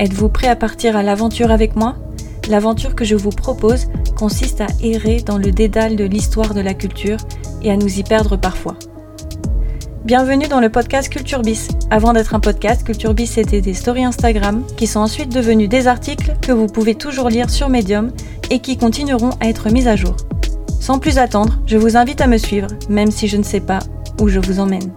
Êtes-vous prêt à partir à l'aventure avec moi? L'aventure que je vous propose consiste à errer dans le dédale de l'histoire de la culture et à nous y perdre parfois. Bienvenue dans le podcast Culture Bis. Avant d'être un podcast, Culture Bis était des stories Instagram qui sont ensuite devenus des articles que vous pouvez toujours lire sur Medium et qui continueront à être mis à jour. Sans plus attendre, je vous invite à me suivre, même si je ne sais pas où je vous emmène.